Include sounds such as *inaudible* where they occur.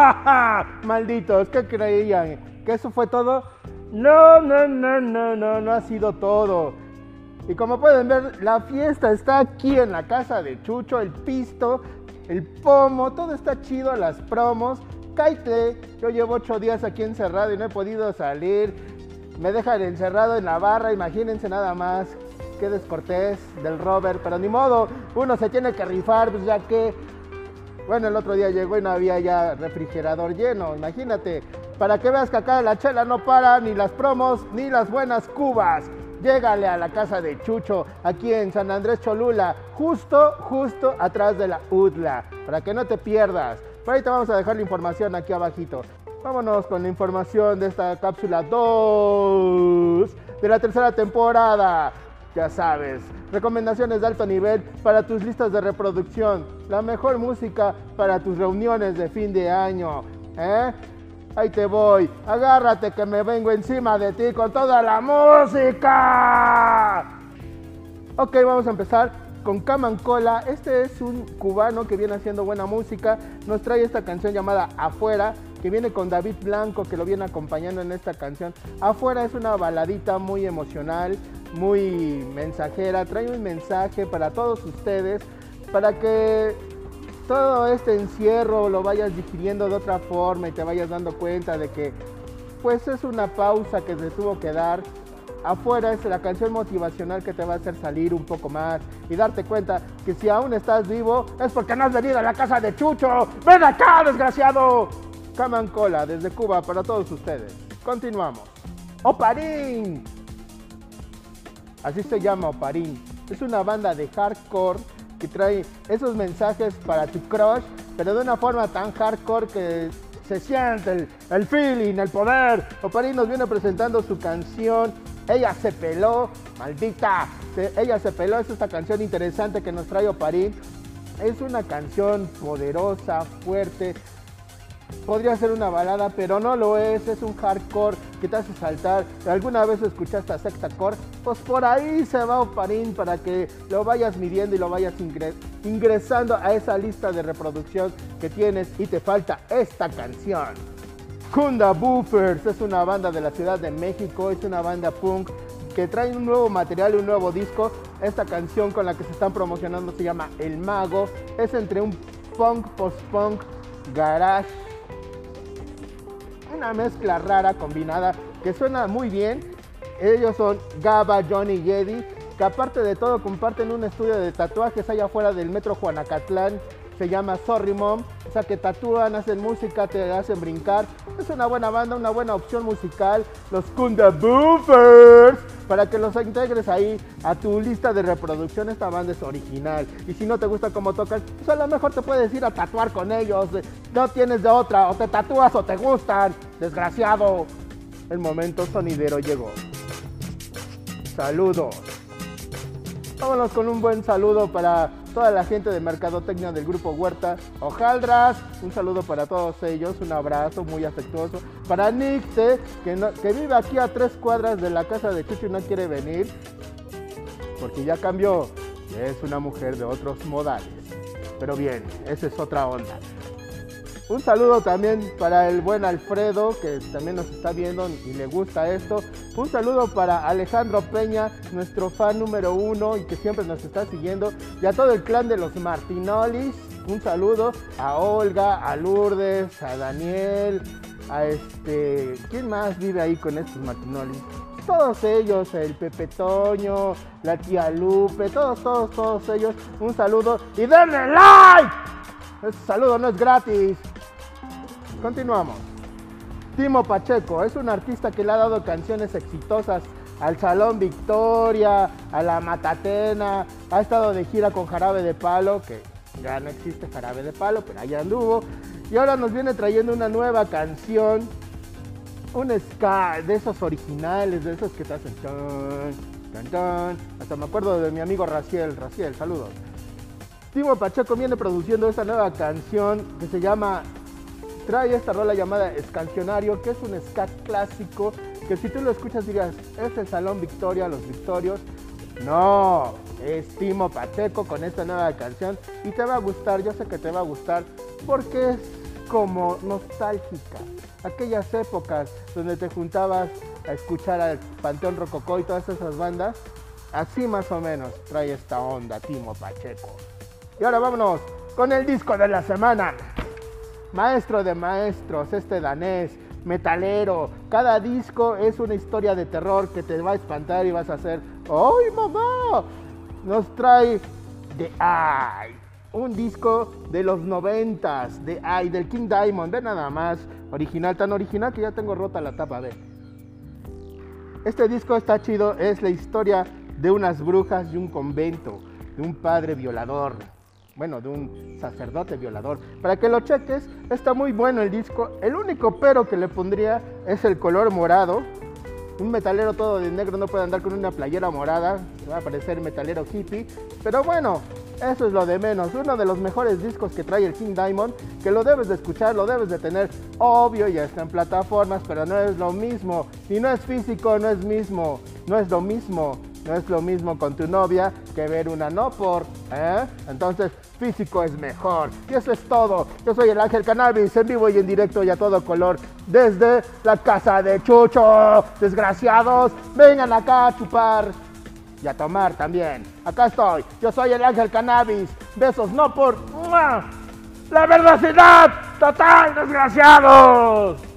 *laughs* Malditos, ¿qué creían? ¿Que eso fue todo? No, no, no, no, no, no ha sido todo. Y como pueden ver, la fiesta está aquí en la casa de Chucho, el pisto, el pomo, todo está chido, las promos. Cállate, yo llevo ocho días aquí encerrado y no he podido salir. Me dejan encerrado en la barra, imagínense nada más. Qué descortés del Robert, pero ni modo, uno se tiene que rifar, pues ya que bueno, el otro día llegó y no había ya refrigerador lleno, imagínate. Para que veas que acá la chela no para, ni las promos, ni las buenas cubas. Llégale a la casa de Chucho, aquí en San Andrés Cholula, justo, justo atrás de la UDLA, para que no te pierdas. Por ahí te vamos a dejar la información aquí abajito. Vámonos con la información de esta cápsula 2 de la tercera temporada. Ya sabes, recomendaciones de alto nivel para tus listas de reproducción, la mejor música para tus reuniones de fin de año. ¿eh? Ahí te voy, agárrate que me vengo encima de ti con toda la música. Ok, vamos a empezar con Camancola. Este es un cubano que viene haciendo buena música. Nos trae esta canción llamada Afuera, que viene con David Blanco, que lo viene acompañando en esta canción. Afuera es una baladita muy emocional, muy mensajera, trae un mensaje para todos ustedes, para que todo este encierro lo vayas digiriendo de otra forma y te vayas dando cuenta de que pues es una pausa que se tuvo que dar. Afuera es la canción motivacional que te va a hacer salir un poco más y darte cuenta que si aún estás vivo es porque no has venido a la casa de Chucho. ¡Ven acá, desgraciado! Caman Cola desde Cuba para todos ustedes. Continuamos. Oparín Así se llama Oparín. Es una banda de hardcore que trae esos mensajes para tu crush, pero de una forma tan hardcore que se siente el, feeling, el poder. Oparín nos viene presentando su canción Ella se peló, maldita. Ella se peló es esta canción interesante que nos trae Oparín. Es una canción poderosa, fuerte, podría ser una balada, pero no lo es, es un hardcore que te hace saltar. ¿Alguna vez escuchaste a Sexta Core? Pues por ahí se va Oparín para que lo vayas midiendo y lo vayas ingresando a esa lista de reproducción que tienes y te falta esta canción. Kunda Buffers es una banda de la Ciudad de México, es una banda punk que trae un nuevo material, un nuevo disco. Esta canción con la que se están promocionando se llama El Mago. Es entre un punk, post-punk, garage una mezcla rara combinada que suena muy bien. Ellos son Gaba, Johnny y Eddie, que aparte de todo comparten un estudio de tatuajes allá afuera del metro Juanacatlán. Se llama Sorry Mom, o sea que tatúan, hacen música, te hacen brincar. Es una buena banda, una buena opción musical. Los Kunda Boofers, para que los integres ahí a tu lista de reproducción. Esta banda es original. Y si no te gusta cómo tocan, pues a lo mejor te puedes ir a tatuar con ellos. No tienes de otra, o te tatúas o te gustan. Desgraciado. El momento sonidero llegó. Saludos. Vámonos con un buen saludo para toda la gente de Mercadotecnia del Grupo Huerta. Ojaldras, un saludo para todos ellos, un abrazo muy afectuoso. Para Nixte, que, que vive aquí a tres cuadras de la casa de Chucho y no quiere venir, porque ya cambió, es una mujer de otros modales. Pero bien, esa es otra onda. Un saludo también para el buen Alfredo, que también nos está viendo y le gusta esto. Un saludo para Alejandro Peña, nuestro fan número uno y que siempre nos está siguiendo. Y a todo el clan de los Martinolis. Un saludo a Olga, a Lourdes, a Daniel, a este. ¿Quién más vive ahí con estos Martinolis? Todos ellos, el Pepe Toño, la tía Lupe, todos, todos, todos ellos. Un saludo y denle like. Ese saludo no es gratis. Continuamos. Timo Pacheco es un artista que le ha dado canciones exitosas al Salón Victoria, a la Matatena, ha estado de gira con Jarabe de Palo, que ya no existe Jarabe de Palo, pero allá anduvo. Y ahora nos viene trayendo una nueva canción, un ska de esos originales, de esos que te hacen Hasta me acuerdo de mi amigo Raciel, Raciel, saludos. Timo Pacheco viene produciendo esta nueva canción que se llama trae esta rola llamada Escancionario, que es un ska clásico, que si tú lo escuchas dirías, es el Salón Victoria, los Victorios. No, es Timo Pacheco con esta nueva canción y te va a gustar, yo sé que te va a gustar, porque es como nostálgica. Aquellas épocas donde te juntabas a escuchar al Panteón Rococó y todas esas bandas, así más o menos trae esta onda Timo Pacheco. Y ahora vámonos con el disco de la semana. Maestro de maestros, este danés, metalero. Cada disco es una historia de terror que te va a espantar y vas a hacer, ¡ay mamá! Nos trae The Eye, un disco de los noventas, The Eye, del King Diamond, ve nada más, original, tan original que ya tengo rota la tapa, ve. Este disco está chido, es la historia de unas brujas y un convento, de un padre violador, bueno, de un sacerdote violador. Para que lo cheques, está muy bueno el disco. El único pero que le pondría es el color morado. Un metalero todo de negro no puede andar con una playera morada, va a parecer metalero hippie. Pero bueno, eso es lo de menos. Uno de los mejores discos que trae el King Diamond, que lo debes de escuchar, lo debes de tener. Obvio, ya está en plataformas, pero no es lo mismo. Si no es físico, no es mismo. No es lo mismo. No es lo mismo con tu novia que ver una no por, ¿eh? Entonces, físico es mejor. Y eso es todo. Yo soy el Ángel Cannabis, en vivo y en directo y a todo color, desde la casa de Chucho. Desgraciados, vengan acá a chupar y a tomar también. Acá estoy. Yo soy el Ángel Cannabis. Besos, no por... La verdad total, desgraciados.